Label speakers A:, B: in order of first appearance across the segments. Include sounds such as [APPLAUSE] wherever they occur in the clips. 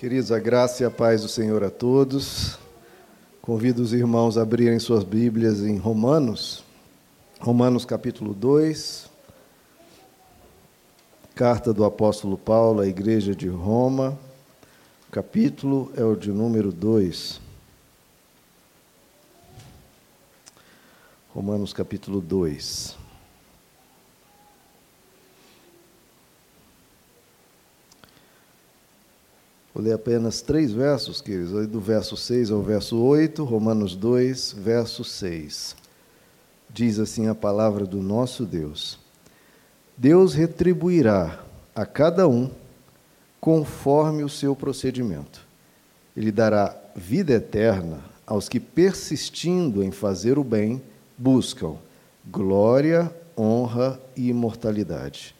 A: Queridos, a graça e a paz do Senhor a todos. Convido os irmãos a abrirem suas Bíblias em Romanos, Romanos capítulo 2, carta do apóstolo Paulo à igreja de Roma, capítulo é o de número 2. Romanos capítulo 2. Vou ler apenas três versos, queridos, do verso 6 ao verso 8, Romanos 2, verso 6. Diz assim a palavra do nosso Deus: Deus retribuirá a cada um conforme o seu procedimento. Ele dará vida eterna aos que, persistindo em fazer o bem, buscam glória, honra e imortalidade.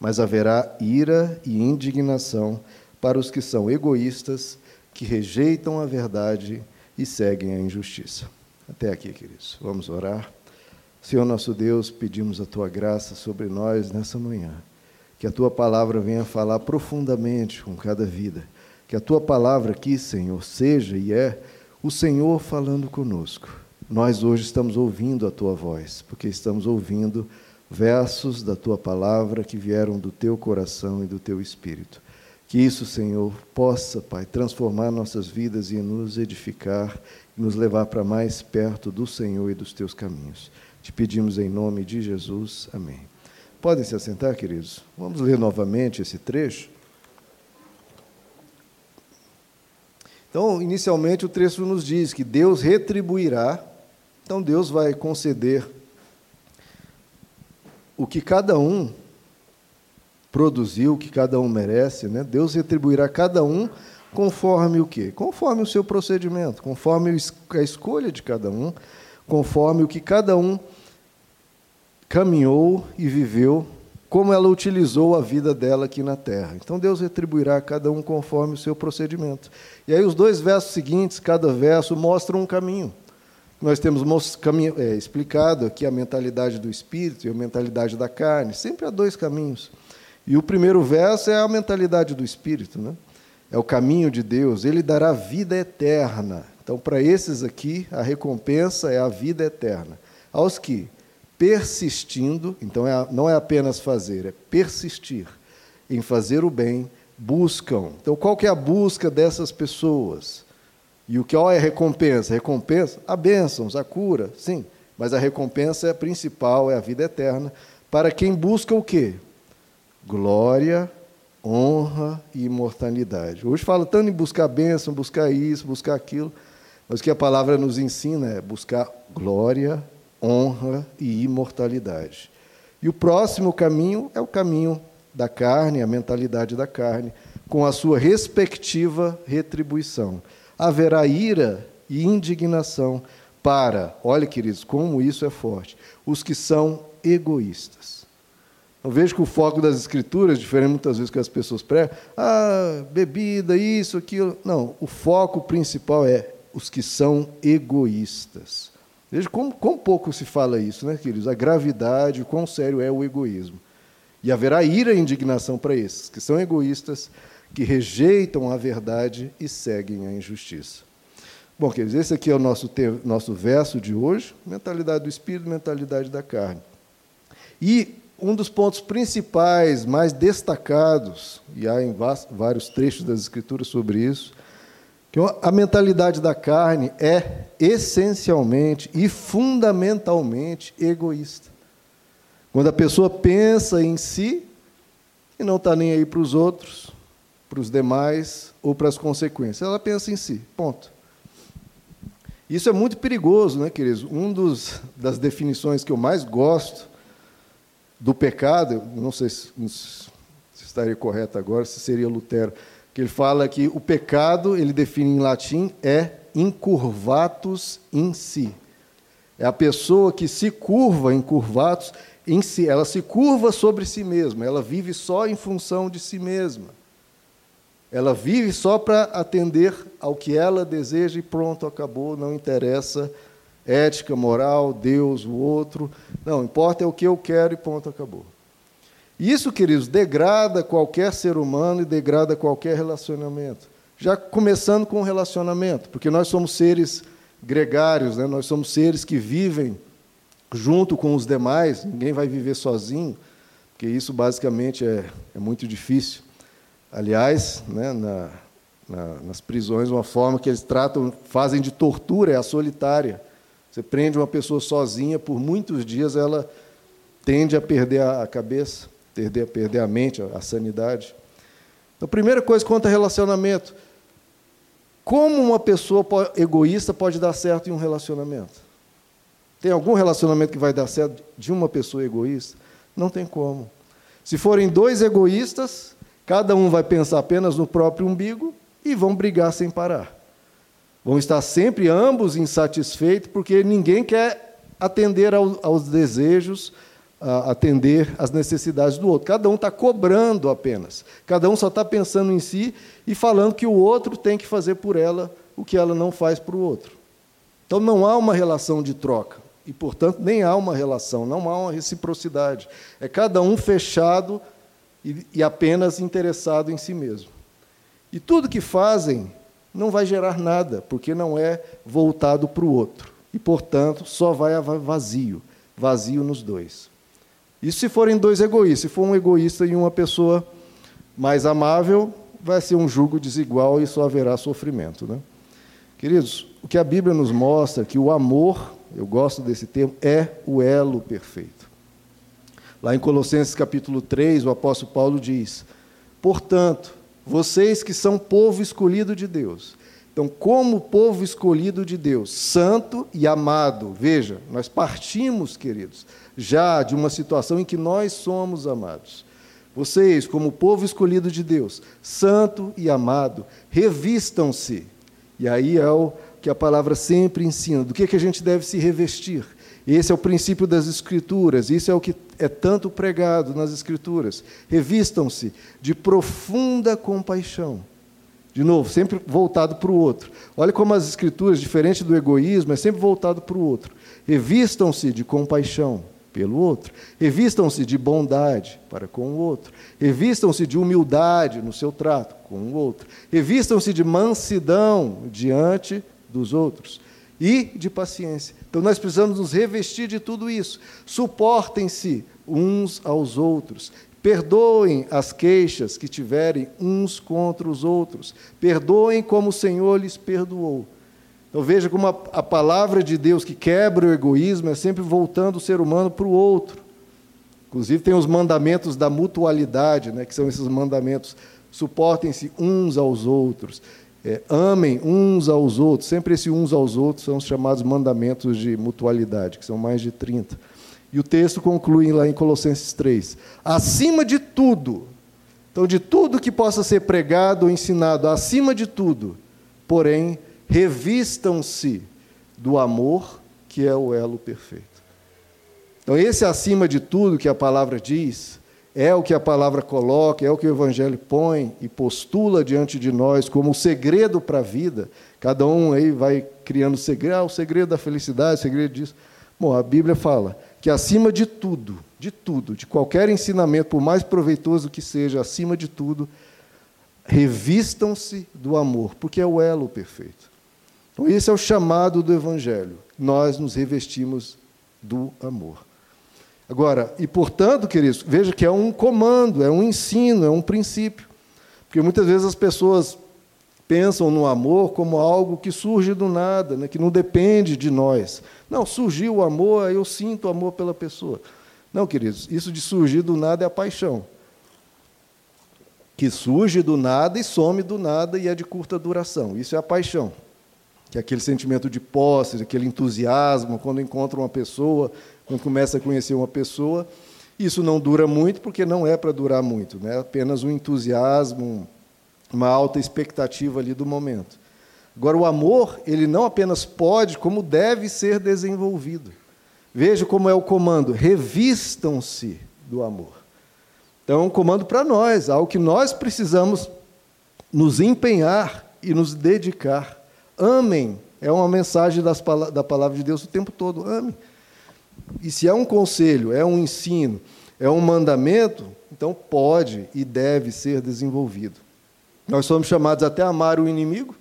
A: Mas haverá ira e indignação para os que são egoístas, que rejeitam a verdade e seguem a injustiça. Até aqui, queridos. Vamos orar. Senhor nosso Deus, pedimos a tua graça sobre nós nessa manhã. Que a tua palavra venha falar profundamente com cada vida. Que a tua palavra aqui, Senhor, seja e é o Senhor falando conosco. Nós hoje estamos ouvindo a tua voz, porque estamos ouvindo versos da tua palavra que vieram do teu coração e do teu espírito. Que isso, Senhor, possa, Pai, transformar nossas vidas e nos edificar e nos levar para mais perto do Senhor e dos teus caminhos. Te pedimos em nome de Jesus. Amém. Podem se assentar, queridos? Vamos ler novamente esse trecho. Então, inicialmente, o trecho nos diz que Deus retribuirá, então Deus vai conceder o que cada um produziu, que cada um merece, né? Deus retribuirá cada um conforme o quê? Conforme o seu procedimento, conforme a escolha de cada um, conforme o que cada um caminhou e viveu, como ela utilizou a vida dela aqui na terra. Então Deus retribuirá cada um conforme o seu procedimento. E aí os dois versos seguintes, cada verso mostra um caminho. Nós temos é, explicado aqui a mentalidade do espírito e a mentalidade da carne. Sempre há dois caminhos. E o primeiro verso é a mentalidade do Espírito, né? é o caminho de Deus, ele dará vida eterna. Então, para esses aqui, a recompensa é a vida eterna. Aos que, persistindo, então é, não é apenas fazer, é persistir em fazer o bem, buscam. Então, qual que é a busca dessas pessoas? E o que é a recompensa? Recompensa? A bênçãos, a cura, sim. Mas a recompensa é principal, é a vida eterna. Para quem busca o quê? Glória, honra e imortalidade. Hoje fala tanto em buscar bênção, buscar isso, buscar aquilo, mas o que a palavra nos ensina é buscar glória, honra e imortalidade. E o próximo caminho é o caminho da carne, a mentalidade da carne, com a sua respectiva retribuição. Haverá ira e indignação para, olha queridos, como isso é forte, os que são egoístas. Eu vejo que o foco das escrituras, diferente muitas vezes que as pessoas pregam, ah, bebida, isso, aquilo. Não, o foco principal é os que são egoístas. Veja como, como pouco se fala isso, né, queridos? A gravidade, o quão sério é o egoísmo. E haverá ira e indignação para esses, que são egoístas, que rejeitam a verdade e seguem a injustiça. Bom, queridos, esse aqui é o nosso, nosso verso de hoje: mentalidade do espírito, mentalidade da carne. E um dos pontos principais, mais destacados, e há em vários trechos das Escrituras sobre isso, que a mentalidade da carne é essencialmente e fundamentalmente egoísta. Quando a pessoa pensa em si e não está nem aí para os outros, para os demais ou para as consequências, ela pensa em si, ponto. Isso é muito perigoso, né, queridos? Um dos das definições que eu mais gosto do pecado, não sei se, se estaria correto agora, se seria Lutero, que ele fala que o pecado, ele define em latim, é incurvatus in si. É a pessoa que se curva, incurvatus, em si, ela se curva sobre si mesma, ela vive só em função de si mesma. Ela vive só para atender ao que ela deseja e pronto, acabou, não interessa ética, moral, Deus, o outro. Não, importa é o que eu quero e ponto, acabou. Isso, queridos, degrada qualquer ser humano e degrada qualquer relacionamento. Já começando com o relacionamento, porque nós somos seres gregários, né? nós somos seres que vivem junto com os demais, ninguém vai viver sozinho, porque isso basicamente é, é muito difícil. Aliás, né, na, na, nas prisões, uma forma que eles tratam, fazem de tortura é a solitária. Você prende uma pessoa sozinha por muitos dias, ela tende a perder a cabeça, perder, a perder a mente, a, a sanidade. Então, primeira coisa quanto a relacionamento. Como uma pessoa egoísta pode dar certo em um relacionamento? Tem algum relacionamento que vai dar certo de uma pessoa egoísta? Não tem como. Se forem dois egoístas, cada um vai pensar apenas no próprio umbigo e vão brigar sem parar. Vão estar sempre ambos insatisfeitos, porque ninguém quer atender aos desejos, atender às necessidades do outro. Cada um está cobrando apenas. Cada um só está pensando em si e falando que o outro tem que fazer por ela o que ela não faz para o outro. Então não há uma relação de troca. E, portanto, nem há uma relação, não há uma reciprocidade. É cada um fechado e, e apenas interessado em si mesmo. E tudo que fazem não vai gerar nada, porque não é voltado para o outro. E, portanto, só vai vazio vazio nos dois. Isso se forem dois egoístas. Se for um egoísta e uma pessoa mais amável, vai ser um jugo desigual e só haverá sofrimento. Né? Queridos, o que a Bíblia nos mostra é que o amor, eu gosto desse termo, é o elo perfeito. Lá em Colossenses capítulo 3, o apóstolo Paulo diz: Portanto, vocês que são povo escolhido de Deus. Então, como povo escolhido de Deus, santo e amado, veja, nós partimos, queridos, já de uma situação em que nós somos amados. Vocês, como povo escolhido de Deus, santo e amado, revistam-se. E aí é o que a palavra sempre ensina. Do que, é que a gente deve se revestir? Esse é o princípio das Escrituras, isso é o que é tanto pregado nas Escrituras. Revistam-se de profunda compaixão. De novo, sempre voltado para o outro. Olha como as Escrituras, diferente do egoísmo, é sempre voltado para o outro. Revistam-se de compaixão pelo outro. Revistam-se de bondade para com o outro. Revistam-se de humildade no seu trato com o outro. Revistam-se de mansidão diante dos outros e de paciência. Então nós precisamos nos revestir de tudo isso. Suportem-se uns aos outros. Perdoem as queixas que tiverem uns contra os outros. Perdoem como o Senhor lhes perdoou. Então veja como a, a palavra de Deus que quebra o egoísmo é sempre voltando o ser humano para o outro. Inclusive tem os mandamentos da mutualidade, né, que são esses mandamentos. Suportem-se uns aos outros é, amem uns aos outros. Sempre esses uns aos outros são os chamados mandamentos de mutualidade, que são mais de 30. E o texto conclui lá em Colossenses 3. Acima de tudo, então, de tudo que possa ser pregado ou ensinado, acima de tudo, porém, revistam-se do amor, que é o elo perfeito. Então, esse acima de tudo que a palavra diz, é o que a palavra coloca, é o que o Evangelho põe e postula diante de nós como o segredo para a vida. Cada um aí vai criando segredo, ah, o segredo da felicidade, o segredo disso. Bom, a Bíblia fala que acima de tudo, de tudo, de qualquer ensinamento, por mais proveitoso que seja, acima de tudo, revistam-se do amor, porque é o elo perfeito. Então, esse é o chamado do Evangelho. Nós nos revestimos do amor. Agora, e portanto, queridos, veja que é um comando, é um ensino, é um princípio. Porque muitas vezes as pessoas pensam no amor como algo que surge do nada, né, que não depende de nós. Não, surgiu o amor, eu sinto amor pela pessoa. Não, queridos, isso de surgir do nada é a paixão. Que surge do nada e some do nada e é de curta duração. Isso é a paixão. Que é aquele sentimento de posse, aquele entusiasmo quando encontra uma pessoa quando começa a conhecer uma pessoa. Isso não dura muito, porque não é para durar muito, né? apenas um entusiasmo, uma alta expectativa ali do momento. Agora, o amor, ele não apenas pode, como deve ser desenvolvido. Veja como é o comando: revistam-se do amor. Então, é um comando para nós, algo que nós precisamos nos empenhar e nos dedicar. Amem, é uma mensagem das, da palavra de Deus o tempo todo. Amem. E se é um conselho, é um ensino, é um mandamento, então pode e deve ser desenvolvido. Nós somos chamados até a amar o inimigo.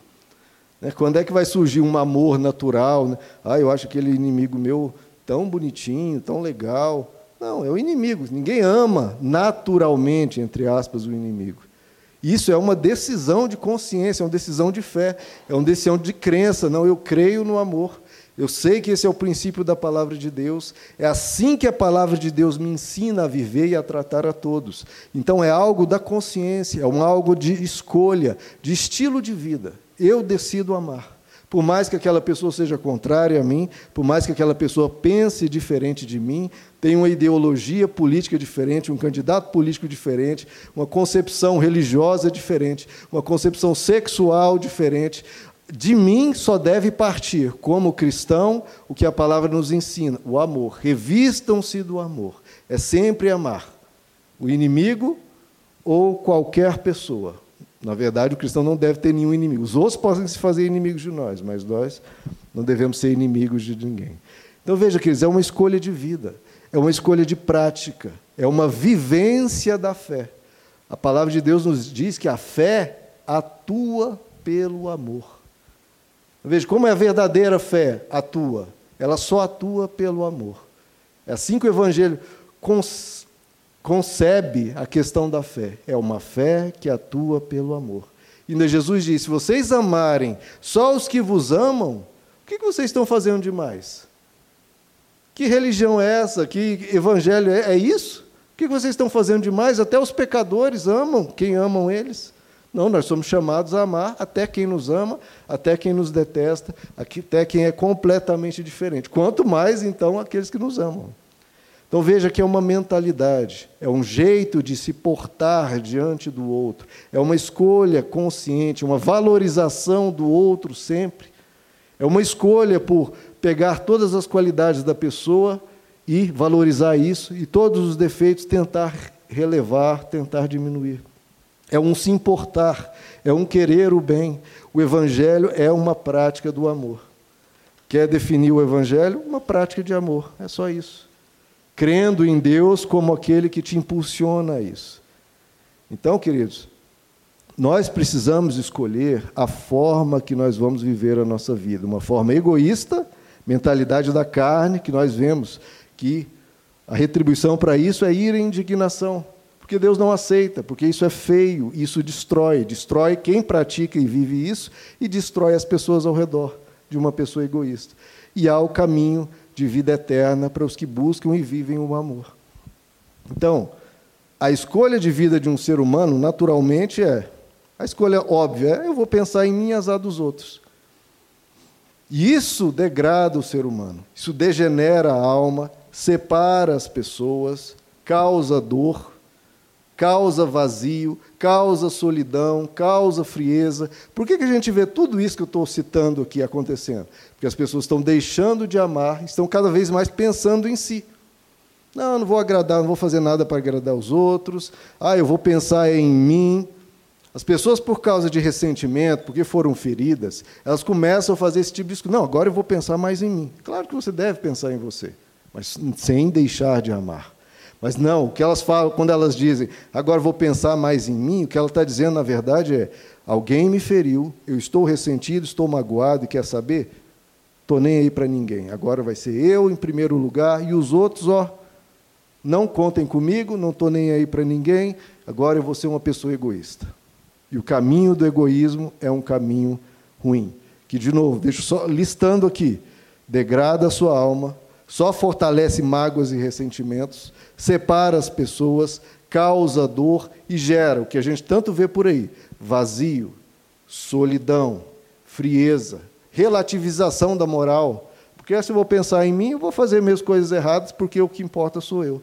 A: Né? Quando é que vai surgir um amor natural? Né? Ah, eu acho aquele inimigo meu tão bonitinho, tão legal. Não, é o inimigo. Ninguém ama naturalmente, entre aspas, o inimigo. Isso é uma decisão de consciência, é uma decisão de fé, é uma decisão de crença. Não, eu creio no amor. Eu sei que esse é o princípio da palavra de Deus. É assim que a palavra de Deus me ensina a viver e a tratar a todos. Então é algo da consciência, é um algo de escolha, de estilo de vida. Eu decido amar. Por mais que aquela pessoa seja contrária a mim, por mais que aquela pessoa pense diferente de mim, tenha uma ideologia política diferente, um candidato político diferente, uma concepção religiosa diferente, uma concepção sexual diferente, de mim só deve partir, como cristão, o que a palavra nos ensina: o amor. Revistam-se do amor. É sempre amar o inimigo ou qualquer pessoa. Na verdade, o cristão não deve ter nenhum inimigo. Os outros podem se fazer inimigos de nós, mas nós não devemos ser inimigos de ninguém. Então veja, queridos, é uma escolha de vida, é uma escolha de prática, é uma vivência da fé. A palavra de Deus nos diz que a fé atua pelo amor. Veja, como é a verdadeira fé atua? Ela só atua pelo amor. É assim que o Evangelho concebe a questão da fé. É uma fé que atua pelo amor. E Jesus disse: se vocês amarem só os que vos amam, o que vocês estão fazendo demais? Que religião é essa? Que evangelho é, é isso? O que vocês estão fazendo demais? Até os pecadores amam quem amam eles. Não, nós somos chamados a amar até quem nos ama, até quem nos detesta, até quem é completamente diferente. Quanto mais, então, aqueles que nos amam. Então veja que é uma mentalidade, é um jeito de se portar diante do outro, é uma escolha consciente, uma valorização do outro sempre. É uma escolha por pegar todas as qualidades da pessoa e valorizar isso, e todos os defeitos tentar relevar, tentar diminuir é um se importar, é um querer o bem. O Evangelho é uma prática do amor. Quer definir o Evangelho? Uma prática de amor, é só isso. Crendo em Deus como aquele que te impulsiona a isso. Então, queridos, nós precisamos escolher a forma que nós vamos viver a nossa vida. Uma forma egoísta, mentalidade da carne, que nós vemos que a retribuição para isso é ir em indignação. Porque Deus não aceita, porque isso é feio, isso destrói, destrói quem pratica e vive isso e destrói as pessoas ao redor de uma pessoa egoísta. E há o caminho de vida eterna para os que buscam e vivem o amor. Então, a escolha de vida de um ser humano, naturalmente, é a escolha óbvia, é eu vou pensar em mim e azar dos outros. E isso degrada o ser humano, isso degenera a alma, separa as pessoas, causa dor, causa vazio, causa solidão, causa frieza. Por que, que a gente vê tudo isso que eu estou citando aqui acontecendo? Porque as pessoas estão deixando de amar, estão cada vez mais pensando em si. Não, não vou agradar, não vou fazer nada para agradar os outros. Ah, eu vou pensar em mim. As pessoas, por causa de ressentimento, porque foram feridas, elas começam a fazer esse tipo de discurso. Não, agora eu vou pensar mais em mim. Claro que você deve pensar em você, mas sem deixar de amar. Mas não, o que elas falam, quando elas dizem, agora vou pensar mais em mim, o que ela está dizendo, na verdade, é: alguém me feriu, eu estou ressentido, estou magoado e quer saber? Estou nem aí para ninguém. Agora vai ser eu em primeiro lugar e os outros, ó, não contem comigo, não estou nem aí para ninguém, agora eu vou ser uma pessoa egoísta. E o caminho do egoísmo é um caminho ruim. Que, de novo, deixo só listando aqui: degrada a sua alma, só fortalece mágoas e ressentimentos, separa as pessoas, causa dor e gera o que a gente tanto vê por aí: vazio, solidão, frieza, relativização da moral. Porque se eu vou pensar em mim, eu vou fazer minhas coisas erradas, porque o que importa sou eu.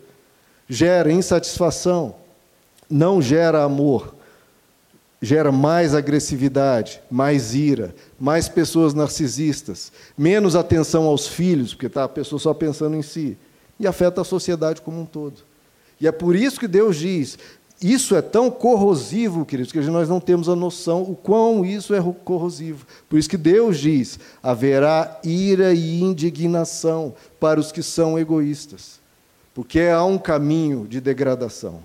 A: Gera insatisfação, não gera amor, gera mais agressividade, mais ira, mais pessoas narcisistas, menos atenção aos filhos, porque está a pessoa só pensando em si e afeta a sociedade como um todo. E é por isso que Deus diz: isso é tão corrosivo, queridos, que nós não temos a noção o quão isso é corrosivo. Por isso que Deus diz: haverá ira e indignação para os que são egoístas, porque há um caminho de degradação.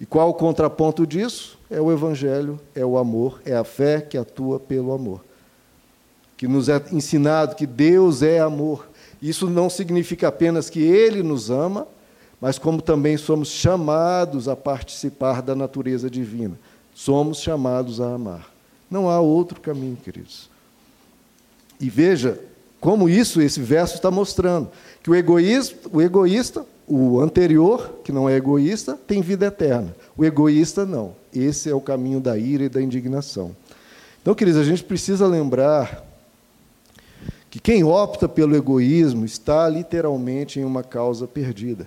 A: E qual o contraponto disso? É o Evangelho, é o amor, é a fé que atua pelo amor. Que nos é ensinado que Deus é amor. Isso não significa apenas que Ele nos ama, mas como também somos chamados a participar da natureza divina. Somos chamados a amar. Não há outro caminho, queridos. E veja como isso, esse verso está mostrando. Que o egoísta, o egoísta, o anterior, que não é egoísta, tem vida eterna. O egoísta não. Esse é o caminho da ira e da indignação. Então, queridos, a gente precisa lembrar que quem opta pelo egoísmo está literalmente em uma causa perdida.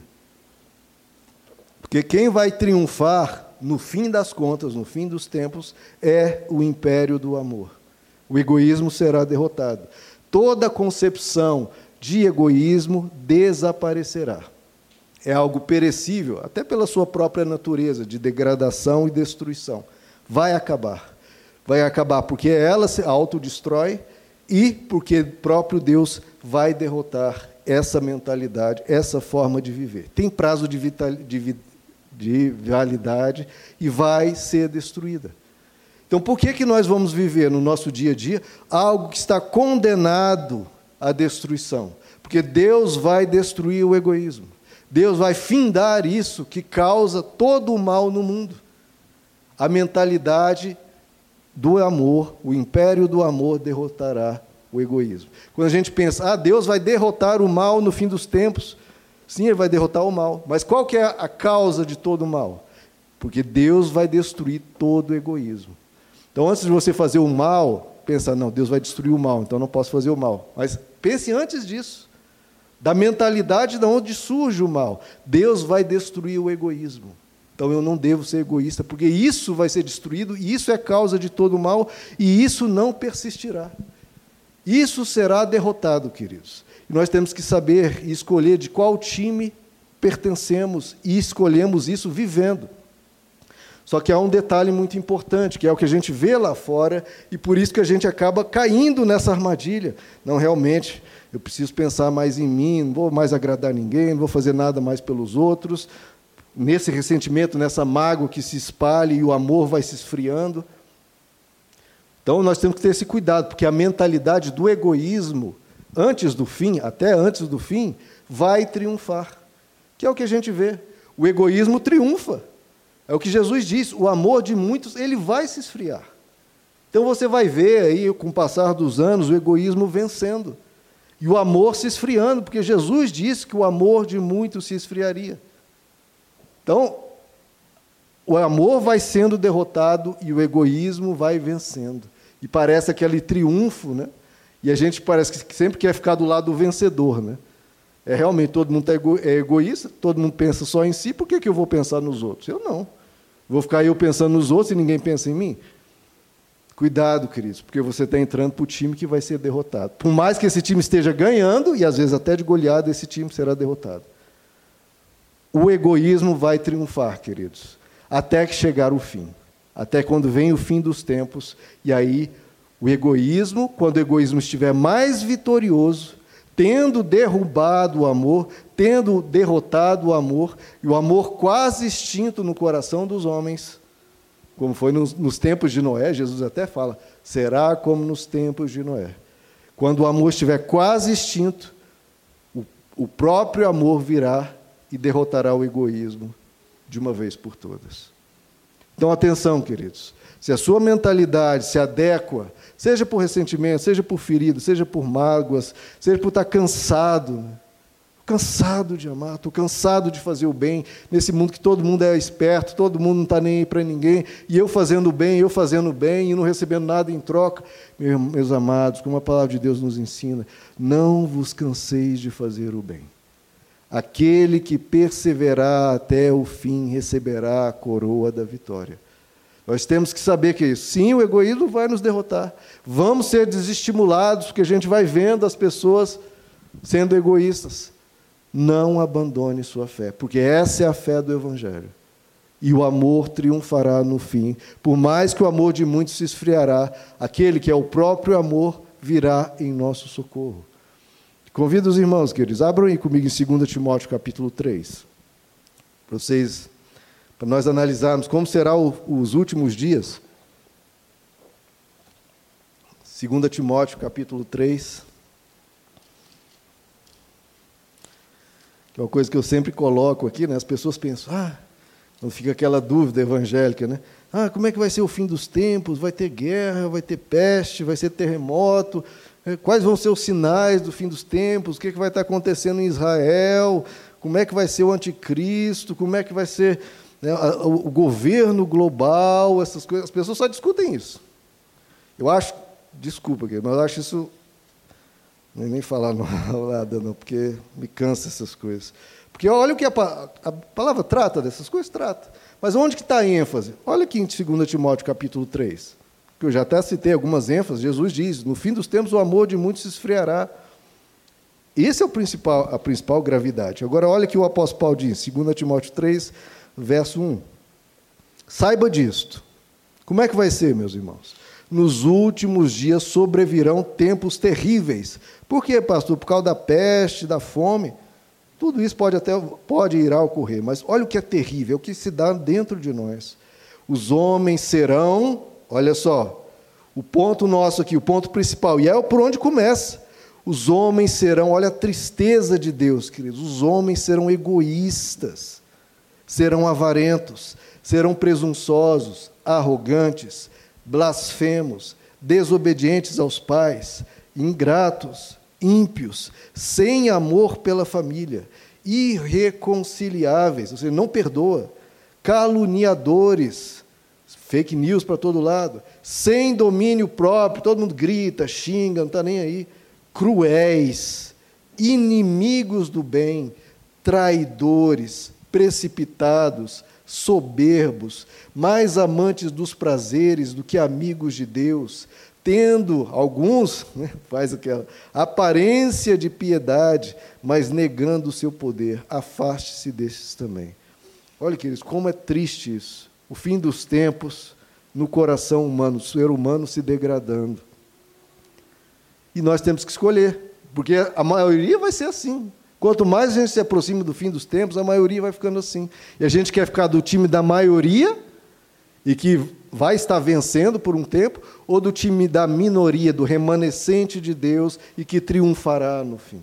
A: Porque quem vai triunfar no fim das contas, no fim dos tempos, é o império do amor. O egoísmo será derrotado. Toda concepção de egoísmo desaparecerá. É algo perecível, até pela sua própria natureza, de degradação e destruição. Vai acabar. Vai acabar porque ela se autodestrói e porque próprio Deus vai derrotar essa mentalidade, essa forma de viver. Tem prazo de, vital, de, de validade e vai ser destruída. Então, por que, que nós vamos viver no nosso dia a dia algo que está condenado à destruição? Porque Deus vai destruir o egoísmo. Deus vai findar isso que causa todo o mal no mundo. A mentalidade do amor, o império do amor derrotará o egoísmo. Quando a gente pensa, ah, Deus vai derrotar o mal no fim dos tempos, sim, ele vai derrotar o mal. Mas qual que é a causa de todo o mal? Porque Deus vai destruir todo o egoísmo. Então, antes de você fazer o mal, pensa, não, Deus vai destruir o mal, então não posso fazer o mal. Mas pense antes disso, da mentalidade de onde surge o mal. Deus vai destruir o egoísmo. Então eu não devo ser egoísta, porque isso vai ser destruído, e isso é causa de todo o mal, e isso não persistirá. Isso será derrotado, queridos. E nós temos que saber e escolher de qual time pertencemos, e escolhemos isso vivendo. Só que há um detalhe muito importante, que é o que a gente vê lá fora, e por isso que a gente acaba caindo nessa armadilha. Não, realmente, eu preciso pensar mais em mim, não vou mais agradar ninguém, não vou fazer nada mais pelos outros. Nesse ressentimento, nessa mágoa que se espalha e o amor vai se esfriando. Então nós temos que ter esse cuidado, porque a mentalidade do egoísmo, antes do fim, até antes do fim, vai triunfar. Que é o que a gente vê. O egoísmo triunfa. É o que Jesus diz, o amor de muitos, ele vai se esfriar. Então você vai ver aí, com o passar dos anos, o egoísmo vencendo. E o amor se esfriando, porque Jesus disse que o amor de muitos se esfriaria. Então, o amor vai sendo derrotado e o egoísmo vai vencendo. E parece aquele triunfo, né? E a gente parece que sempre quer ficar do lado do vencedor, né? É realmente todo mundo é egoísta, todo mundo pensa só em si, por que, que eu vou pensar nos outros? Eu não. Vou ficar eu pensando nos outros e ninguém pensa em mim? Cuidado, queridos, porque você está entrando para o time que vai ser derrotado. Por mais que esse time esteja ganhando, e às vezes até de goleada, esse time será derrotado. O egoísmo vai triunfar, queridos, até que chegar o fim. Até quando vem o fim dos tempos, e aí o egoísmo, quando o egoísmo estiver mais vitorioso, tendo derrubado o amor, tendo derrotado o amor, e o amor quase extinto no coração dos homens, como foi nos, nos, tempos de Noé, Jesus até fala: será como nos tempos de Noé. Quando o amor estiver quase extinto, o, o próprio amor virá e derrotará o egoísmo de uma vez por todas. Então, atenção, queridos. Se a sua mentalidade se adequa, seja por ressentimento, seja por ferido, seja por mágoas, seja por estar cansado, cansado de amar, estou cansado de fazer o bem nesse mundo que todo mundo é esperto, todo mundo não está nem aí para ninguém, e eu fazendo o bem, eu fazendo o bem e não recebendo nada em troca. Meus amados, como a palavra de Deus nos ensina, não vos canseis de fazer o bem. Aquele que perseverar até o fim receberá a coroa da vitória. Nós temos que saber que sim, o egoísmo vai nos derrotar. Vamos ser desestimulados, porque a gente vai vendo as pessoas sendo egoístas. Não abandone sua fé, porque essa é a fé do Evangelho. E o amor triunfará no fim. Por mais que o amor de muitos se esfriará, aquele que é o próprio amor virá em nosso socorro. Convido os irmãos, queridos, abram aí comigo em 2 Timóteo capítulo 3, para vocês para nós analisarmos como serão os últimos dias. 2 Timóteo, capítulo 3. Que é uma coisa que eu sempre coloco aqui, né? As pessoas pensam, ah, não fica aquela dúvida evangélica, né? Ah, como é que vai ser o fim dos tempos? Vai ter guerra, vai ter peste, vai ser terremoto? Eh, quais vão ser os sinais do fim dos tempos? O que, é que vai estar acontecendo em Israel? Como é que vai ser o anticristo? Como é que vai ser né, o governo global? Essas coisas. As pessoas só discutem isso. Eu acho Desculpa, mas eu acho isso. Nem falar [LAUGHS] nada, não, porque me cansa essas coisas. Porque olha o que a, a palavra trata dessas coisas, trata. Mas onde que está a ênfase? Olha aqui em 2 Timóteo capítulo 3. Que eu já até citei algumas ênfases. Jesus diz: no fim dos tempos o amor de muitos se esfriará. Esse é o principal, a principal gravidade. Agora, olha que o apóstolo Paulo diz, 2 Timóteo 3, verso 1. Saiba disto. Como é que vai ser, meus irmãos? nos últimos dias sobrevirão tempos terríveis. Por quê, pastor? Por causa da peste, da fome. Tudo isso pode até pode ir a ocorrer, mas olha o que é terrível, é o que se dá dentro de nós. Os homens serão, olha só, o ponto nosso aqui, o ponto principal, e é por onde começa. Os homens serão, olha a tristeza de Deus, queridos, os homens serão egoístas, serão avarentos, serão presunçosos, arrogantes, blasfemos, desobedientes aos pais, ingratos, ímpios, sem amor pela família, irreconciliáveis, ou seja, não perdoa, caluniadores, fake news para todo lado, sem domínio próprio, todo mundo grita, xinga, não está nem aí, cruéis, inimigos do bem, traidores, precipitados, soberbos, mais amantes dos prazeres do que amigos de Deus, tendo alguns, [LAUGHS] né, faz aquela aparência de piedade, mas negando o seu poder. Afaste-se desses também. Olha, queridos, como é triste isso. O fim dos tempos no coração humano, o ser humano se degradando. E nós temos que escolher, porque a maioria vai ser assim. Quanto mais a gente se aproxima do fim dos tempos, a maioria vai ficando assim. E a gente quer ficar do time da maioria e que vai estar vencendo por um tempo, ou do time da minoria, do remanescente de Deus e que triunfará no fim.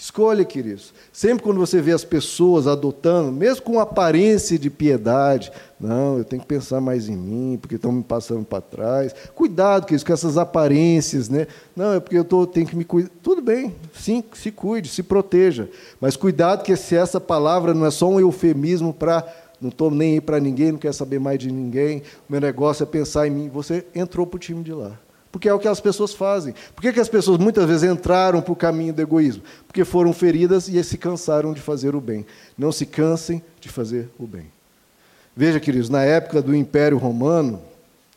A: Escolha, queridos. Sempre quando você vê as pessoas adotando, mesmo com aparência de piedade, não, eu tenho que pensar mais em mim, porque estão me passando para trás. Cuidado, queridos, com essas aparências, né? Não, é porque eu tô, tenho que me cuidar. Tudo bem, sim, se cuide, se proteja. Mas cuidado que se essa palavra não é só um eufemismo para não estou nem aí para ninguém, não quero saber mais de ninguém, o meu negócio é pensar em mim. Você entrou para o time de lá. Porque é o que as pessoas fazem. Por que, que as pessoas muitas vezes entraram para o caminho do egoísmo? Porque foram feridas e se cansaram de fazer o bem. Não se cansem de fazer o bem. Veja, queridos, na época do Império Romano,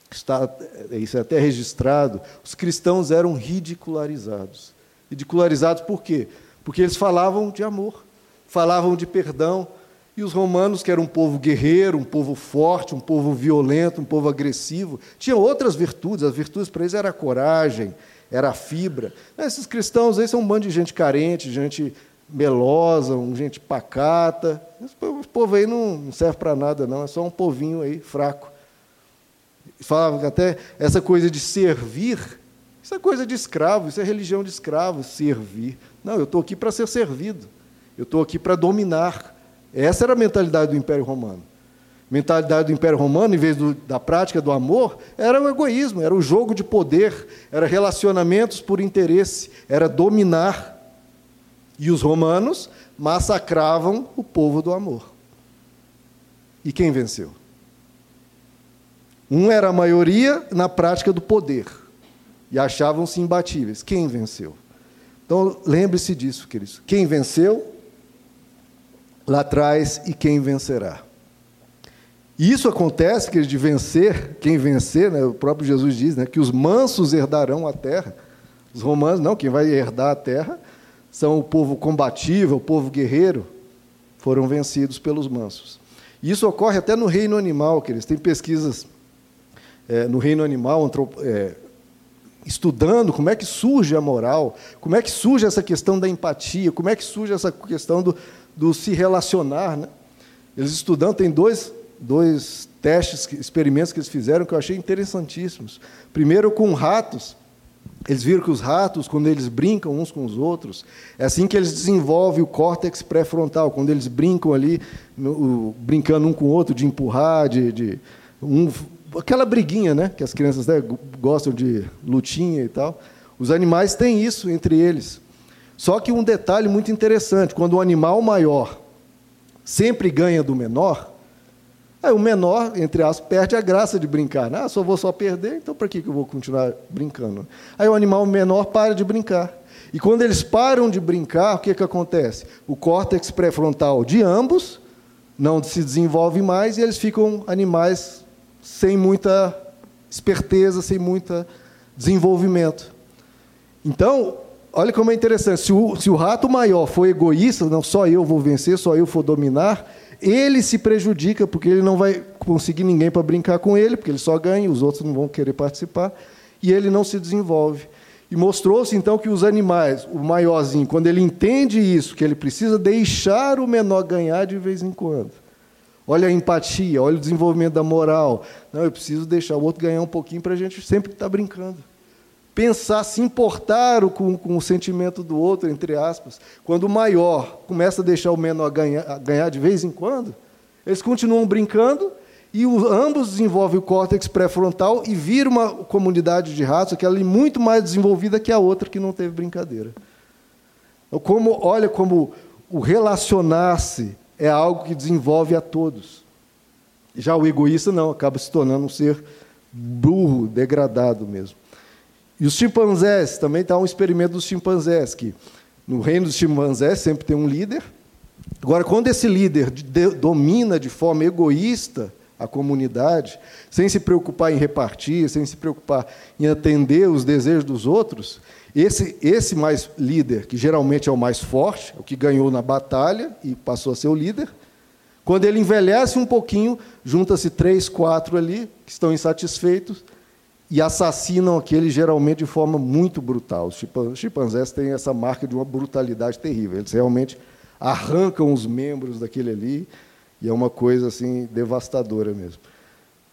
A: está, isso é até registrado, os cristãos eram ridicularizados. Ridicularizados por quê? Porque eles falavam de amor, falavam de perdão, e os romanos, que eram um povo guerreiro, um povo forte, um povo violento, um povo agressivo, tinham outras virtudes. As virtudes para eles era a coragem, era a fibra. Esses cristãos aí são um bando de gente carente, gente melosa, gente pacata. Esse povo aí não serve para nada, não. É só um povinho aí fraco. Falavam até essa coisa de servir, isso é coisa de escravo, isso é religião de escravo, servir. Não, eu estou aqui para ser servido. Eu estou aqui para dominar. Essa era a mentalidade do Império Romano. A mentalidade do Império Romano, em vez do, da prática do amor, era o egoísmo, era o jogo de poder, era relacionamentos por interesse, era dominar. E os romanos massacravam o povo do amor. E quem venceu? Um era a maioria na prática do poder e achavam-se imbatíveis. Quem venceu? Então lembre-se disso, queridos. Quem venceu lá atrás e quem vencerá. E isso acontece, que de vencer, quem vencer, né, o próprio Jesus diz né, que os mansos herdarão a terra. Os romanos, não, quem vai herdar a terra são o povo combativo, o povo guerreiro, foram vencidos pelos mansos. E isso ocorre até no reino animal, que eles têm pesquisas é, no reino animal, é, estudando como é que surge a moral, como é que surge essa questão da empatia, como é que surge essa questão do, do se relacionar. Né? Eles estudando, tem dois dois testes, experimentos que eles fizeram que eu achei interessantíssimos. Primeiro, com ratos. Eles viram que os ratos, quando eles brincam uns com os outros, é assim que eles desenvolvem o córtex pré-frontal, quando eles brincam ali, brincando um com o outro, de empurrar, de, de um, aquela briguinha, né, que as crianças né, gostam de lutinha e tal. Os animais têm isso entre eles. Só que um detalhe muito interessante: quando o animal maior sempre ganha do menor, aí o menor, entre aspas, perde a graça de brincar. Né? Ah, só vou só perder, então para que eu vou continuar brincando? Aí o animal menor para de brincar. E quando eles param de brincar, o que, que acontece? O córtex pré-frontal de ambos não se desenvolve mais e eles ficam animais sem muita esperteza, sem muito desenvolvimento. Então, olha como é interessante: se o, se o rato maior for egoísta, não só eu vou vencer, só eu vou dominar, ele se prejudica, porque ele não vai conseguir ninguém para brincar com ele, porque ele só ganha, os outros não vão querer participar, e ele não se desenvolve. E mostrou-se então que os animais, o maiorzinho, quando ele entende isso, que ele precisa deixar o menor ganhar de vez em quando, Olha a empatia, olha o desenvolvimento da moral. Não, eu preciso deixar o outro ganhar um pouquinho para a gente sempre estar tá brincando. Pensar, se importar com, com, o sentimento do outro, entre aspas. Quando o maior começa a deixar o menor ganhar, ganhar de vez em quando, eles continuam brincando e o, ambos desenvolvem o córtex pré-frontal e vira uma comunidade de ratos, aquela ali muito mais desenvolvida que a outra que não teve brincadeira. Então, como, olha como o relacionar-se é algo que desenvolve a todos. Já o egoísta não, acaba se tornando um ser burro, degradado mesmo. E os chimpanzés, também está um experimento dos chimpanzés, que no reino dos chimpanzés sempre tem um líder. Agora, quando esse líder domina de forma egoísta a comunidade, sem se preocupar em repartir, sem se preocupar em atender os desejos dos outros, esse, esse mais líder, que geralmente é o mais forte, o que ganhou na batalha e passou a ser o líder, quando ele envelhece um pouquinho, junta-se três, quatro ali, que estão insatisfeitos, e assassinam aquele geralmente de forma muito brutal. Os chimpanzés têm essa marca de uma brutalidade terrível. Eles realmente arrancam os membros daquele ali, e é uma coisa assim devastadora mesmo.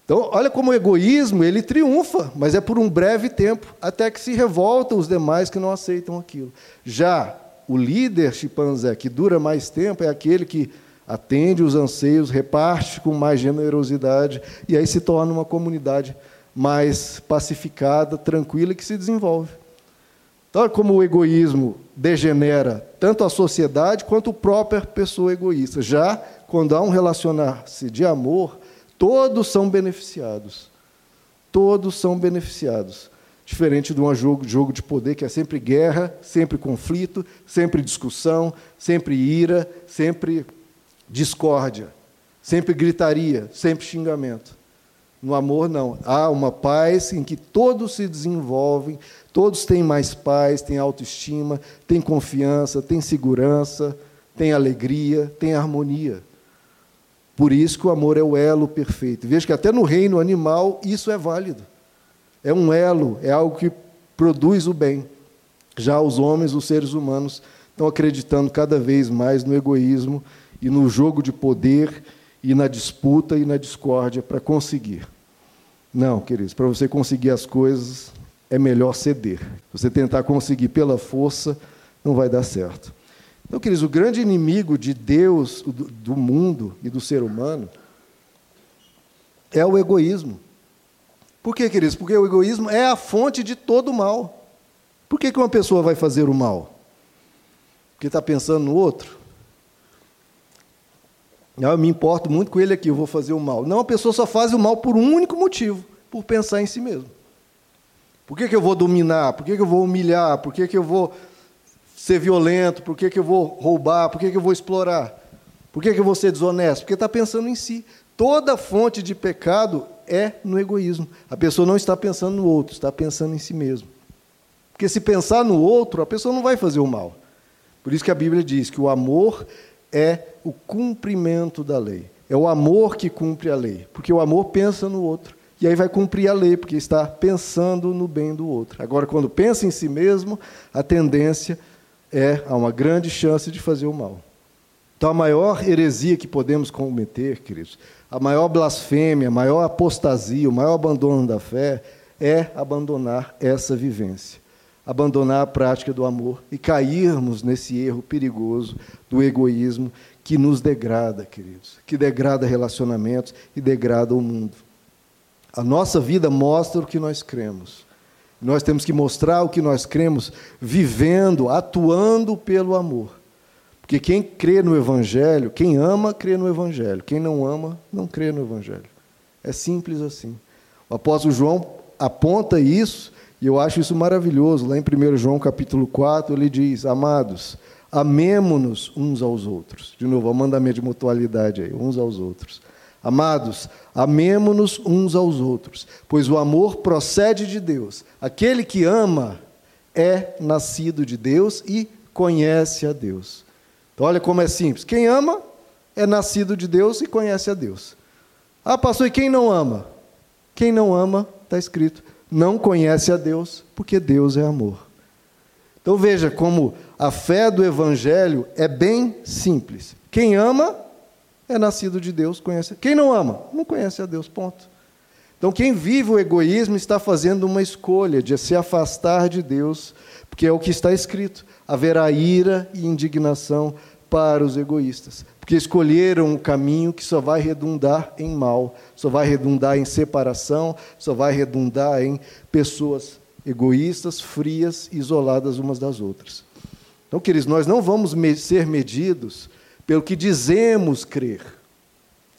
A: Então, olha como o egoísmo, ele triunfa, mas é por um breve tempo, até que se revoltam os demais que não aceitam aquilo. Já o líder chimpanzé, que dura mais tempo, é aquele que atende os anseios, reparte com mais generosidade, e aí se torna uma comunidade mais pacificada, tranquila e que se desenvolve. Então, olha como o egoísmo degenera tanto a sociedade quanto a própria pessoa egoísta. Já quando há um relacionar-se de amor, Todos são beneficiados. Todos são beneficiados. Diferente de um jogo, jogo de poder que é sempre guerra, sempre conflito, sempre discussão, sempre ira, sempre discórdia, sempre gritaria, sempre xingamento. No amor, não. Há uma paz em que todos se desenvolvem, todos têm mais paz, têm autoestima, têm confiança, têm segurança, têm alegria, têm harmonia. Por isso que o amor é o elo perfeito. Veja que até no reino animal isso é válido. É um elo, é algo que produz o bem. Já os homens, os seres humanos, estão acreditando cada vez mais no egoísmo e no jogo de poder e na disputa e na discórdia para conseguir. Não, queridos, para você conseguir as coisas é melhor ceder. Você tentar conseguir pela força não vai dar certo. Então, queridos, o grande inimigo de Deus, do mundo e do ser humano é o egoísmo. Por quê, queridos? Porque o egoísmo é a fonte de todo o mal. Por que, que uma pessoa vai fazer o mal? Porque está pensando no outro? Eu me importo muito com ele aqui, eu vou fazer o mal. Não, a pessoa só faz o mal por um único motivo, por pensar em si mesmo. Por que, que eu vou dominar? Por que, que eu vou humilhar? Por que, que eu vou ser violento? Por que, que eu vou roubar? Por que, que eu vou explorar? Por que, que eu vou ser desonesto? Porque está pensando em si. Toda fonte de pecado é no egoísmo. A pessoa não está pensando no outro, está pensando em si mesmo. Porque se pensar no outro, a pessoa não vai fazer o mal. Por isso que a Bíblia diz que o amor é o cumprimento da lei. É o amor que cumpre a lei. Porque o amor pensa no outro. E aí vai cumprir a lei, porque está pensando no bem do outro. Agora, quando pensa em si mesmo, a tendência é há uma grande chance de fazer o mal. Então, a maior heresia que podemos cometer, queridos, a maior blasfêmia, a maior apostasia, o maior abandono da fé é abandonar essa vivência, abandonar a prática do amor e cairmos nesse erro perigoso do egoísmo que nos degrada, queridos, que degrada relacionamentos e degrada o mundo. A nossa vida mostra o que nós cremos. Nós temos que mostrar o que nós cremos vivendo, atuando pelo amor. Porque quem crê no Evangelho, quem ama, crê no Evangelho. Quem não ama, não crê no Evangelho. É simples assim. O apóstolo João aponta isso, e eu acho isso maravilhoso. Lá em 1 João capítulo 4, ele diz: Amados, amemo-nos uns aos outros. De novo, o mandamento de mutualidade aí, uns aos outros. Amados, amemo-nos uns aos outros, pois o amor procede de Deus. Aquele que ama é nascido de Deus e conhece a Deus. Então, olha como é simples. Quem ama é nascido de Deus e conhece a Deus. Ah, pastor, e quem não ama? Quem não ama, está escrito, não conhece a Deus, porque Deus é amor. Então veja como a fé do Evangelho é bem simples. Quem ama é nascido de Deus, conhece. Quem não ama, não conhece a Deus, ponto. Então quem vive o egoísmo está fazendo uma escolha de se afastar de Deus, porque é o que está escrito haverá ira e indignação para os egoístas, porque escolheram um caminho que só vai redundar em mal, só vai redundar em separação, só vai redundar em pessoas egoístas, frias, isoladas umas das outras. Então, queridos, nós não vamos ser medidos pelo que dizemos crer.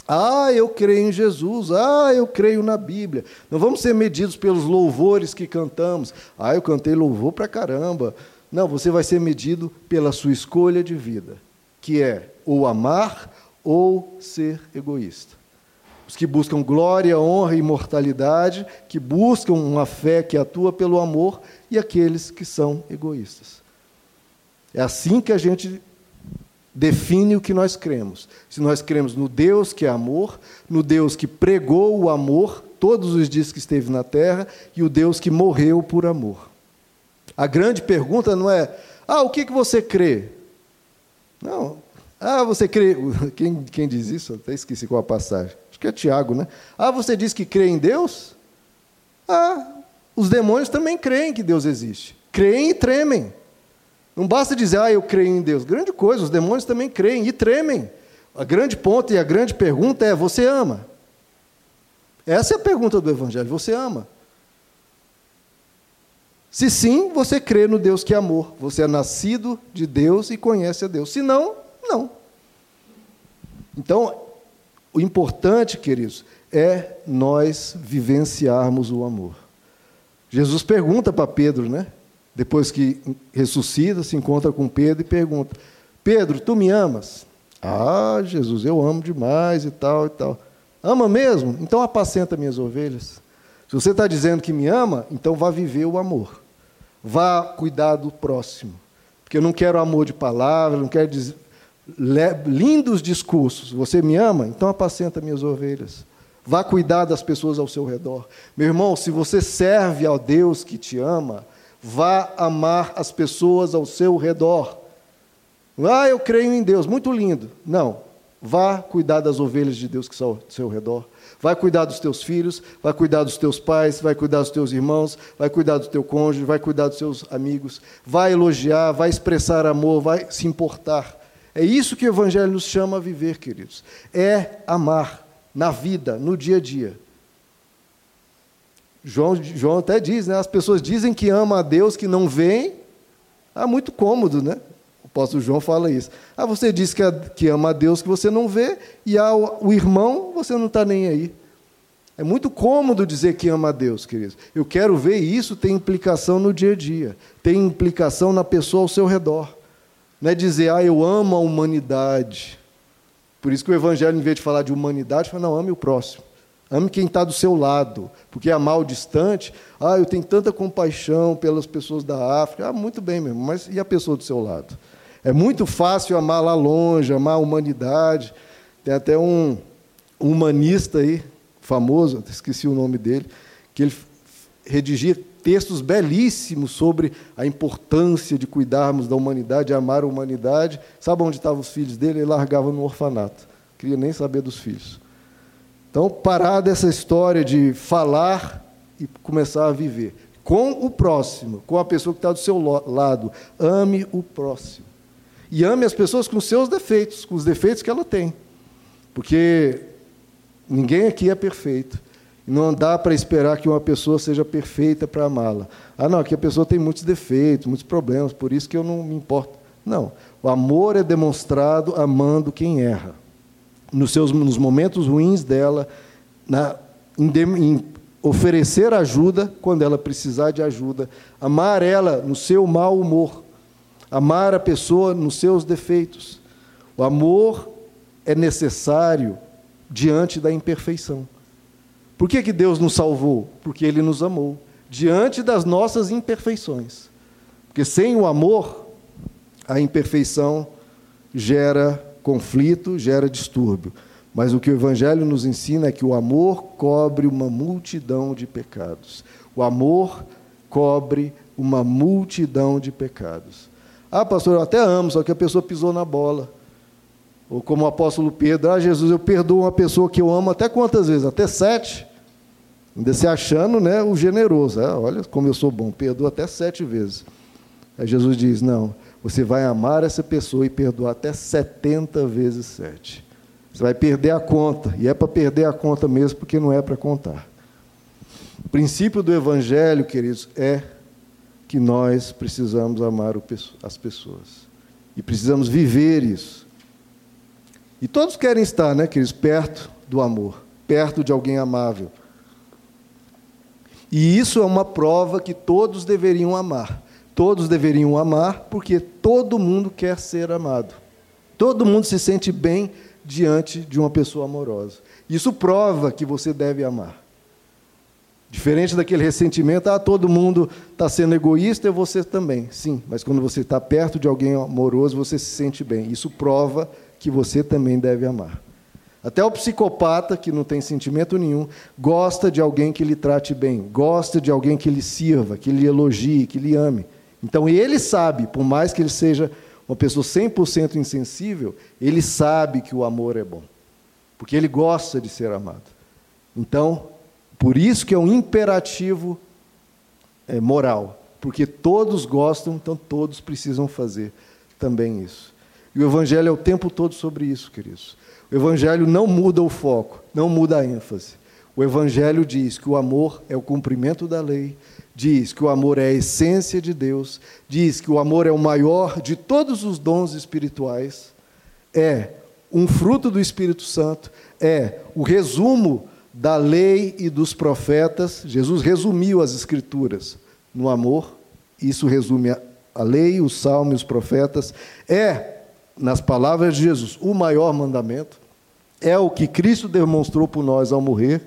A: Ah, eu creio em Jesus. Ah, eu creio na Bíblia. Não vamos ser medidos pelos louvores que cantamos. Ah, eu cantei louvor pra caramba. Não, você vai ser medido pela sua escolha de vida, que é ou amar ou ser egoísta. Os que buscam glória, honra e imortalidade, que buscam uma fé que atua pelo amor, e aqueles que são egoístas. É assim que a gente define o que nós cremos. Se nós cremos no Deus que é amor, no Deus que pregou o amor todos os dias que esteve na terra e o Deus que morreu por amor. A grande pergunta não é, ah, o que, que você crê? Não. Ah, você crê. [LAUGHS] Quem, quem diz isso? Até esqueci qual a passagem. Acho que é Tiago, né? Ah, você diz que crê em Deus? Ah, os demônios também creem que Deus existe. Creem e tremem. Não basta dizer, ah, eu creio em Deus. Grande coisa, os demônios também creem e tremem. A grande ponto e a grande pergunta é: você ama? Essa é a pergunta do Evangelho. Você ama? Se sim, você crê no Deus que é amor. Você é nascido de Deus e conhece a Deus. Se não, não. Então, o importante, queridos, é nós vivenciarmos o amor. Jesus pergunta para Pedro, né? Depois que ressuscita, se encontra com Pedro e pergunta: Pedro, tu me amas? Ah, Jesus, eu amo demais e tal e tal. Ama mesmo? Então apacenta minhas ovelhas. Se você está dizendo que me ama, então vá viver o amor. Vá cuidar do próximo. Porque eu não quero amor de palavra, não quero dizer, lindos discursos. Você me ama? Então apacenta minhas ovelhas. Vá cuidar das pessoas ao seu redor. Meu irmão, se você serve ao Deus que te ama, vá amar as pessoas ao seu redor. Ah, eu creio em Deus, muito lindo. Não. Vá cuidar das ovelhas de Deus que estão ao seu redor. Vai cuidar dos teus filhos, vai cuidar dos teus pais, vai cuidar dos teus irmãos, vai cuidar do teu cônjuge, vai cuidar dos seus amigos, vai elogiar, vai expressar amor, vai se importar. É isso que o Evangelho nos chama a viver, queridos. É amar na vida, no dia a dia. João, João até diz, né? As pessoas dizem que amam a Deus, que não veem. Ah, muito cômodo, né? Apóstolo João fala isso. Ah, você diz que, que ama a Deus que você não vê, e ao, o irmão você não está nem aí. É muito cômodo dizer que ama a Deus, queridos. Eu quero ver isso tem implicação no dia a dia, tem implicação na pessoa ao seu redor. Não é dizer, ah, eu amo a humanidade. Por isso que o Evangelho, em vez de falar de humanidade, fala, não, ame o próximo. Ame quem está do seu lado. Porque amar o distante, ah, eu tenho tanta compaixão pelas pessoas da África. Ah, muito bem, mesmo, mas e a pessoa do seu lado? É muito fácil amar lá longe, amar a humanidade. Tem até um humanista aí, famoso, esqueci o nome dele, que ele redigia textos belíssimos sobre a importância de cuidarmos da humanidade, amar a humanidade. Sabe onde estavam os filhos dele? Ele largava no orfanato. Queria nem saber dos filhos. Então, parar dessa história de falar e começar a viver com o próximo, com a pessoa que está do seu lado. Ame o próximo. E ame as pessoas com seus defeitos, com os defeitos que ela tem. Porque ninguém aqui é perfeito. Não dá para esperar que uma pessoa seja perfeita para amá-la. Ah, não, aqui a pessoa tem muitos defeitos, muitos problemas, por isso que eu não me importo. Não. O amor é demonstrado amando quem erra. Nos, seus, nos momentos ruins dela, na, em, em oferecer ajuda quando ela precisar de ajuda, amar ela no seu mau humor, amar a pessoa nos seus defeitos. O amor é necessário diante da imperfeição. Por que, que Deus nos salvou? Porque Ele nos amou, diante das nossas imperfeições. Porque sem o amor, a imperfeição gera conflito, gera distúrbio. Mas o que o Evangelho nos ensina é que o amor cobre uma multidão de pecados. O amor cobre uma multidão de pecados. Ah, pastor, eu até amo, só que a pessoa pisou na bola. Ou como o apóstolo Pedro, ah, Jesus, eu perdoo uma pessoa que eu amo até quantas vezes? Até sete. Ainda se achando né, o generoso. Ah, olha como eu sou bom, perdoo até sete vezes. Aí Jesus diz: não, você vai amar essa pessoa e perdoar até setenta vezes sete. Você vai perder a conta, e é para perder a conta mesmo, porque não é para contar. O princípio do Evangelho, queridos, é que nós precisamos amar as pessoas. E precisamos viver isso. E todos querem estar, né, queridos, perto do amor, perto de alguém amável. E isso é uma prova que todos deveriam amar. Todos deveriam amar, porque todo mundo quer ser amado. Todo mundo se sente bem diante de uma pessoa amorosa. Isso prova que você deve amar. Diferente daquele ressentimento, ah, todo mundo está sendo egoísta e você também. Sim, mas quando você está perto de alguém amoroso, você se sente bem. Isso prova que você também deve amar. Até o psicopata, que não tem sentimento nenhum, gosta de alguém que lhe trate bem, gosta de alguém que lhe sirva, que lhe elogie, que lhe ame. Então ele sabe, por mais que ele seja uma pessoa 100% insensível, ele sabe que o amor é bom, porque ele gosta de ser amado. Então, por isso que é um imperativo é, moral, porque todos gostam, então todos precisam fazer também isso. E o Evangelho é o tempo todo sobre isso, queridos. O Evangelho não muda o foco, não muda a ênfase. O Evangelho diz que o amor é o cumprimento da lei, diz que o amor é a essência de Deus, diz que o amor é o maior de todos os dons espirituais, é um fruto do Espírito Santo, é o resumo da lei e dos profetas. Jesus resumiu as Escrituras no amor, isso resume a lei, os salmos e os profetas. É, nas palavras de Jesus, o maior mandamento, é o que Cristo demonstrou por nós ao morrer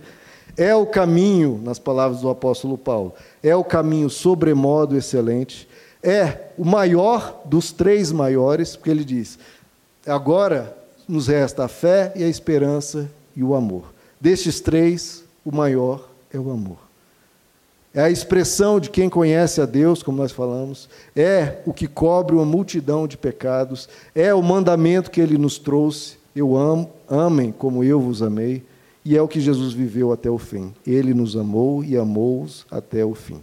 A: é o caminho, nas palavras do apóstolo Paulo, é o caminho sobremodo excelente, é o maior dos três maiores, porque ele diz: agora nos resta a fé e a esperança e o amor. Destes três, o maior é o amor. É a expressão de quem conhece a Deus, como nós falamos, é o que cobre uma multidão de pecados, é o mandamento que ele nos trouxe: eu amo, amem como eu vos amei. E é o que Jesus viveu até o fim. Ele nos amou e amou-os até o fim.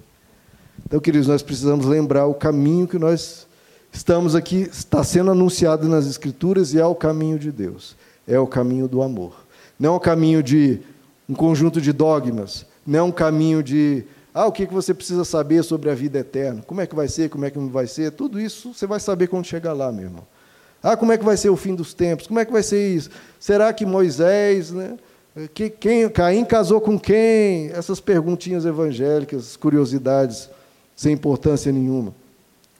A: Então, queridos, nós precisamos lembrar o caminho que nós estamos aqui, está sendo anunciado nas Escrituras e é o caminho de Deus. É o caminho do amor. Não é o caminho de um conjunto de dogmas, não é um caminho de ah, o que você precisa saber sobre a vida eterna? Como é que vai ser? Como é que não vai ser? Tudo isso você vai saber quando chegar lá, meu irmão. Ah, como é que vai ser o fim dos tempos? Como é que vai ser isso? Será que Moisés, né? Que, quem, Caim casou com quem? Essas perguntinhas evangélicas, curiosidades sem importância nenhuma.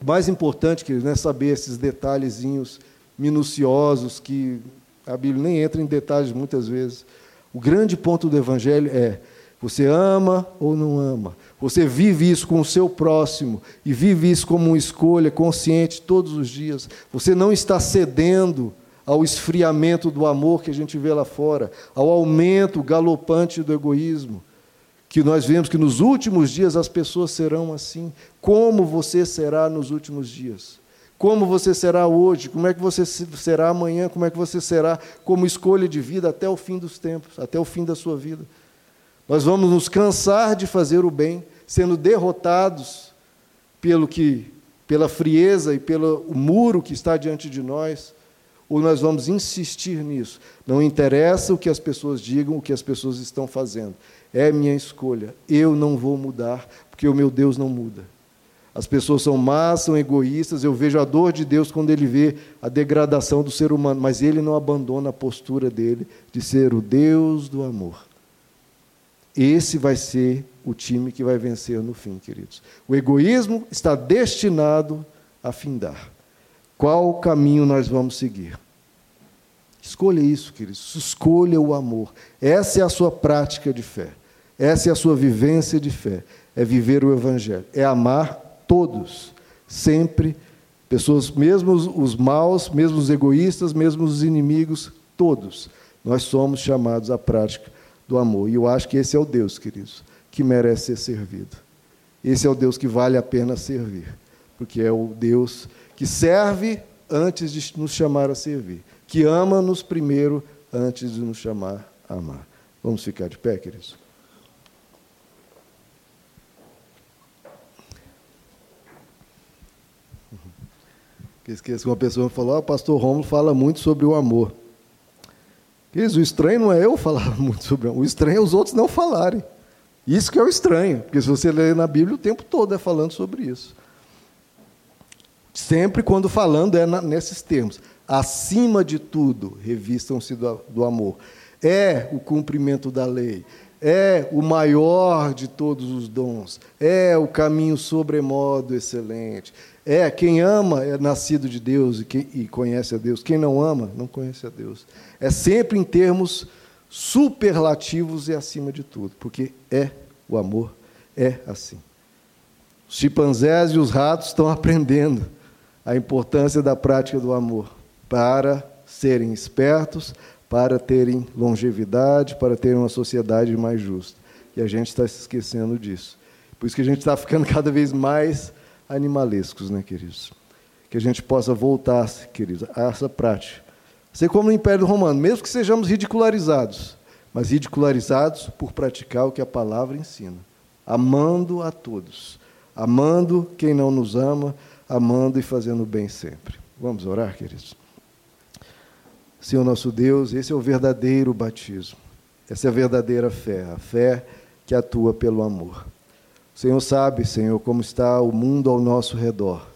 A: O mais importante, queridos, não é saber esses detalhezinhos minuciosos que a Bíblia nem entra em detalhes muitas vezes. O grande ponto do Evangelho é: você ama ou não ama? Você vive isso com o seu próximo e vive isso como uma escolha consciente todos os dias. Você não está cedendo ao esfriamento do amor que a gente vê lá fora, ao aumento galopante do egoísmo. que nós vemos que nos últimos dias as pessoas serão assim. Como você será nos últimos dias? Como você será hoje? Como é que você será amanhã? Como é que você será como escolha de vida até o fim dos tempos, até o fim da sua vida? Nós vamos nos cansar de fazer o bem, sendo derrotados pelo que, pela frieza e pelo muro que está diante de nós, ou nós vamos insistir nisso? Não interessa o que as pessoas digam, o que as pessoas estão fazendo. É minha escolha. Eu não vou mudar, porque o meu Deus não muda. As pessoas são más, são egoístas. Eu vejo a dor de Deus quando ele vê a degradação do ser humano, mas ele não abandona a postura dele de ser o Deus do amor. Esse vai ser o time que vai vencer no fim, queridos. O egoísmo está destinado a findar. Qual caminho nós vamos seguir? Escolha isso, queridos. Escolha o amor. Essa é a sua prática de fé. Essa é a sua vivência de fé. É viver o Evangelho. É amar todos, sempre, pessoas, mesmo os maus, mesmo os egoístas, mesmo os inimigos, todos, nós somos chamados à prática do amor. E eu acho que esse é o Deus, queridos, que merece ser servido. Esse é o Deus que vale a pena servir, porque é o Deus que serve antes de nos chamar a servir, que ama-nos primeiro antes de nos chamar a amar. Vamos ficar de pé, queridos? Esqueço que uma pessoa falou, ah, o pastor Romulo fala muito sobre o amor. Queridos, o estranho não é eu falar [LAUGHS] muito sobre o amor, o estranho é os outros não falarem. Isso que é o estranho, porque se você ler na Bíblia, o tempo todo é falando sobre isso. Sempre quando falando é na, nesses termos. Acima de tudo, revistam-se do, do amor. É o cumprimento da lei, é o maior de todos os dons, é o caminho sobremodo excelente, é, quem ama é nascido de Deus e, quem, e conhece a Deus. Quem não ama, não conhece a Deus. É sempre em termos superlativos e acima de tudo, porque é o amor, é assim. Os chimpanzés e os ratos estão aprendendo a importância da prática do amor para serem espertos, para terem longevidade, para terem uma sociedade mais justa. E a gente está se esquecendo disso. Por isso que a gente está ficando [LAUGHS] cada vez mais animalescos, né, queridos? Que a gente possa voltar, queridos, a essa prática. Ser como no Império Romano, mesmo que sejamos ridicularizados, mas ridicularizados por praticar o que a palavra ensina, amando a todos, amando quem não nos ama, amando e fazendo bem sempre. Vamos orar, queridos? Senhor nosso Deus, esse é o verdadeiro batismo. Essa é a verdadeira fé, a fé que atua pelo amor. Senhor sabe, Senhor, como está o mundo ao nosso redor.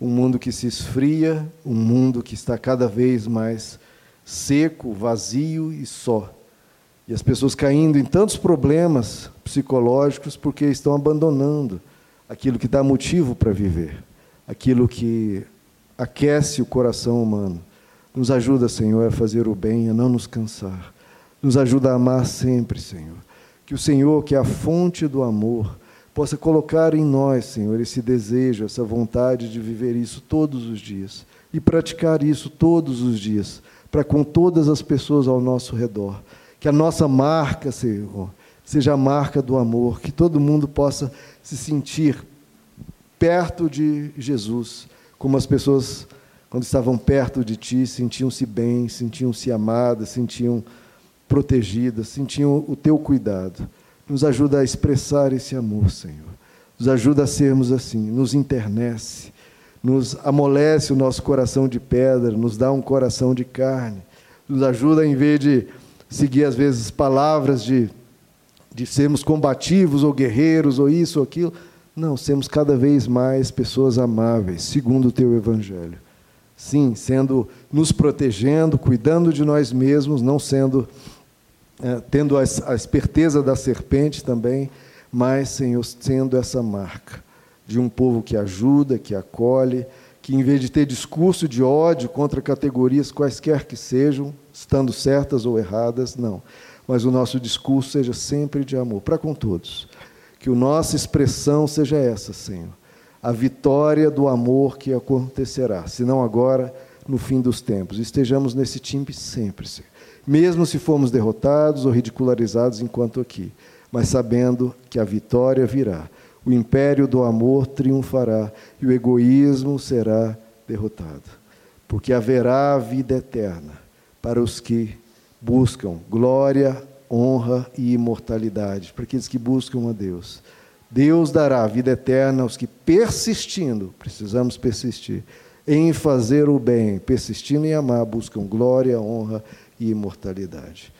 A: Um mundo que se esfria, um mundo que está cada vez mais seco, vazio e só. E as pessoas caindo em tantos problemas psicológicos porque estão abandonando aquilo que dá motivo para viver, aquilo que aquece o coração humano. Nos ajuda, Senhor, a fazer o bem, a não nos cansar. Nos ajuda a amar sempre, Senhor. Que o Senhor, que é a fonte do amor, possa colocar em nós, Senhor, esse desejo, essa vontade de viver isso todos os dias e praticar isso todos os dias, para com todas as pessoas ao nosso redor. Que a nossa marca, Senhor, seja a marca do amor, que todo mundo possa se sentir perto de Jesus, como as pessoas, quando estavam perto de Ti, sentiam-se bem, sentiam-se amadas, sentiam protegidas, sentiam o Teu cuidado. Nos ajuda a expressar esse amor, Senhor. Nos ajuda a sermos assim, nos internece, nos amolece o nosso coração de pedra, nos dá um coração de carne. Nos ajuda, em vez de seguir, às vezes, palavras de, de sermos combativos ou guerreiros ou isso ou aquilo. Não, sermos cada vez mais pessoas amáveis, segundo o teu evangelho. Sim, sendo nos protegendo, cuidando de nós mesmos, não sendo é, tendo a, a esperteza da serpente também, mas, Senhor, sendo essa marca de um povo que ajuda, que acolhe, que em vez de ter discurso de ódio contra categorias quaisquer que sejam, estando certas ou erradas, não. Mas o nosso discurso seja sempre de amor, para com todos. Que a nossa expressão seja essa, Senhor. A vitória do amor que acontecerá, se não agora, no fim dos tempos. Estejamos nesse time sempre, mesmo se formos derrotados ou ridicularizados enquanto aqui. mas sabendo que a vitória virá. O império do amor triunfará e o egoísmo será derrotado. Porque haverá vida eterna para os que buscam glória, honra e imortalidade, para aqueles que buscam a Deus. Deus dará vida eterna aos que persistindo, precisamos persistir, em fazer o bem, persistindo em amar, buscam glória, honra e imortalidade.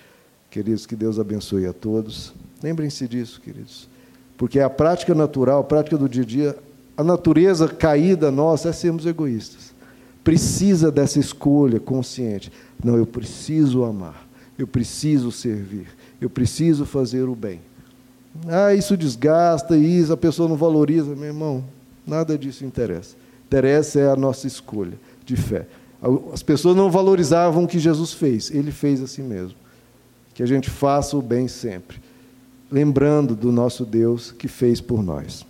A: Queridos, que Deus abençoe a todos. Lembrem-se disso, queridos. Porque a prática natural, a prática do dia a dia, a natureza caída nossa é sermos egoístas. Precisa dessa escolha consciente. Não, eu preciso amar, eu preciso servir, eu preciso fazer o bem. Ah, isso desgasta, isso a pessoa não valoriza. Meu irmão, nada disso interessa. Interessa é a nossa escolha de fé. As pessoas não valorizavam o que Jesus fez, ele fez assim mesmo. Que a gente faça o bem sempre, lembrando do nosso Deus que fez por nós.